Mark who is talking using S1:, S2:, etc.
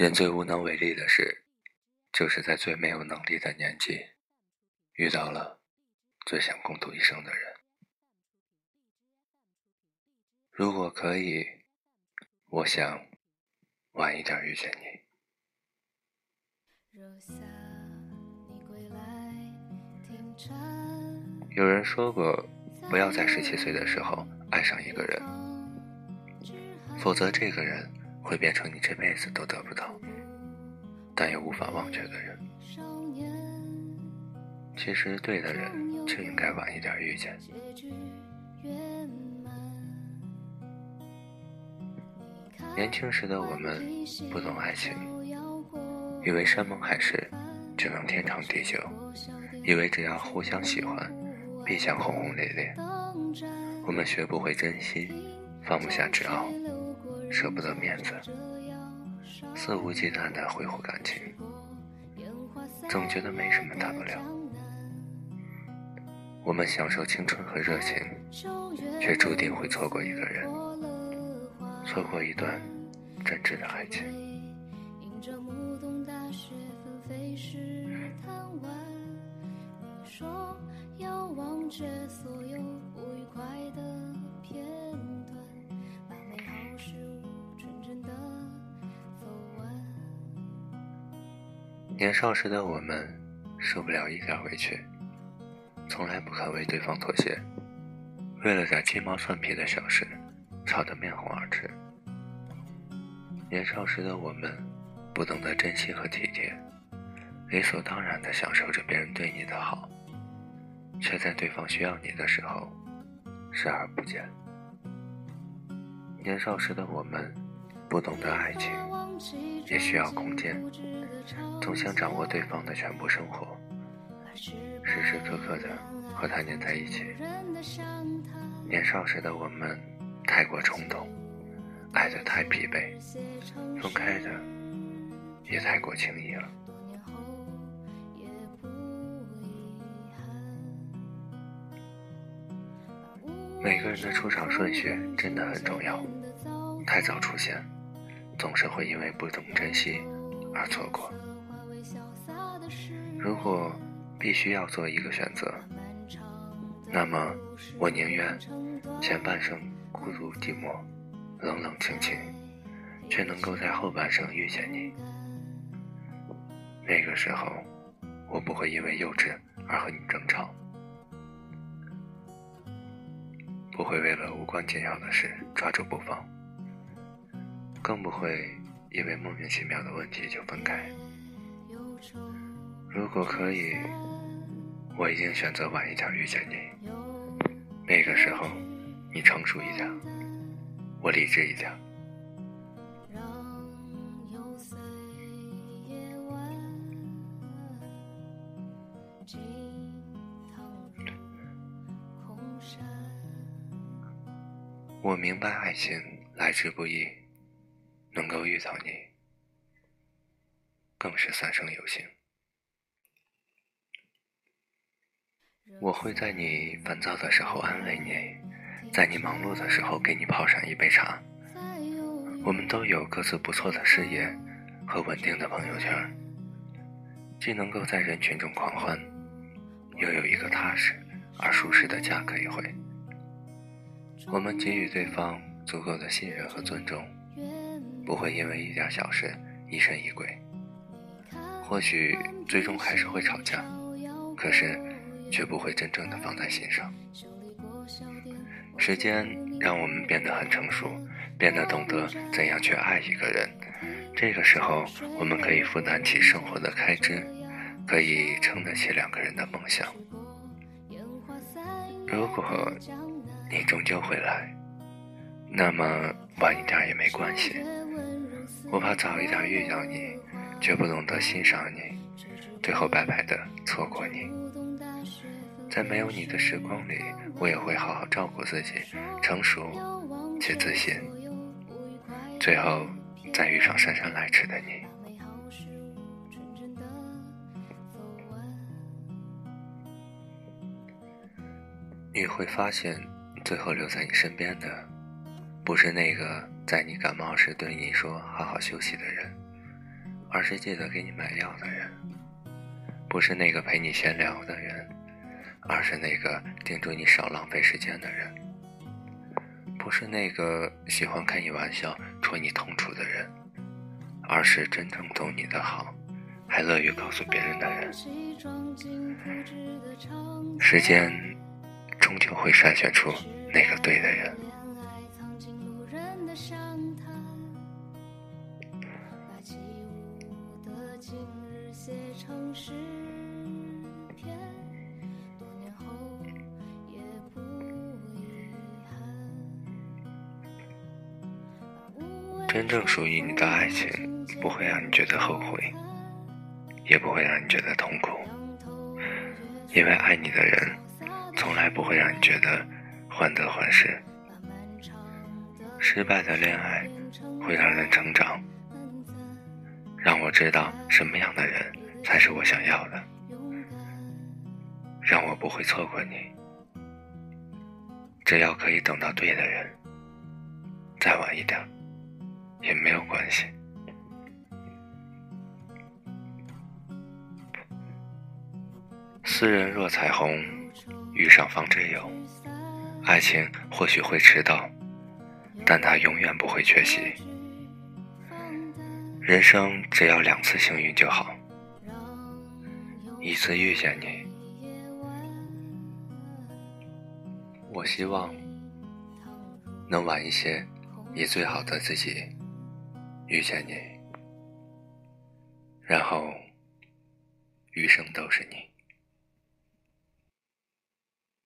S1: 人最无能为力的事，就是在最没有能力的年纪，遇到了最想共度一生的人。如果可以，我想晚一点遇见你。有人说过，不要在十七岁的时候爱上一个人，否则这个人。会变成你这辈子都得不到，但又无法忘却的人。其实对的人就应该晚一点遇见。年轻时的我们不懂爱情，以为山盟海誓就能天长地久，以为只要互相喜欢，必将轰轰烈烈。我们学不会珍惜，放不下执拗。舍不得面子，肆无忌惮的挥霍感情，总觉得没什么大不了。我们享受青春和热情，却注定会错过一个人，错过一段真挚的爱情。年少时的我们，受不了一点委屈，从来不肯为对方妥协，为了点鸡毛蒜皮的小事，吵得面红耳赤。年少时的我们，不懂得珍惜和体贴，理所当然地享受着别人对你的好，却在对方需要你的时候，视而不见。年少时的我们，不懂得爱情。也需要空间，总想掌握对方的全部生活，时时刻刻的和他黏在一起。年少时的我们太过冲动，爱的太疲惫，分开的也太过轻易了。每个人的出场顺序真的很重要，太早出现。总是会因为不懂珍惜而错过。如果必须要做一个选择，那么我宁愿前半生孤独寂寞、冷冷清清，却能够在后半生遇见你。那个时候，我不会因为幼稚而和你争吵，不会为了无关紧要的事抓住不放。更不会因为莫名其妙的问题就分开。如果可以，我一定选择晚一点遇见你。那个时候，你成熟一点，我理智一点。我明白爱情来之不易。能够遇到你，更是三生有幸。我会在你烦躁的时候安慰你，在你忙碌的时候给你泡上一杯茶。我们都有各自不错的事业和稳定的朋友圈，既能够在人群中狂欢，又有一个踏实而舒适的家可以回。我们给予对方足够的信任和尊重。不会因为一点小事疑神疑鬼，或许最终还是会吵架，可是却不会真正的放在心上。时间让我们变得很成熟，变得懂得怎样去爱一个人。这个时候，我们可以负担起生活的开支，可以撑得起两个人的梦想。如果你终究会来，那么晚一点也没关系。我怕早一点遇到你，却不懂得欣赏你，最后白白的错过你。在没有你的时光里，我也会好好照顾自己，成熟且自信。最后再遇上姗姗来迟的你，你会发现，最后留在你身边的，不是那个。在你感冒时对你说“好好休息”的人，而是记得给你买药的人。不是那个陪你闲聊的人，而是那个叮嘱你少浪费时间的人。不是那个喜欢开你玩笑、戳你痛处的人，而是真正懂你的好，还乐于告诉别人的人。时间终究会筛选出那个对的人。真正属于你的爱情，不会让你觉得后悔，也不会让你觉得痛苦，因为爱你的人，从来不会让你觉得患得患失。失败的恋爱会让人成长，让我知道什么样的人才是我想要的，让我不会错过你。只要可以等到对的人，再晚一点。也没有关系。斯人若彩虹，遇上方知有。爱情或许会迟到，但它永远不会缺席。人生只要两次幸运就好，一次遇见你。我希望能晚一些，以最好的自己。遇见你，然后余生都是你。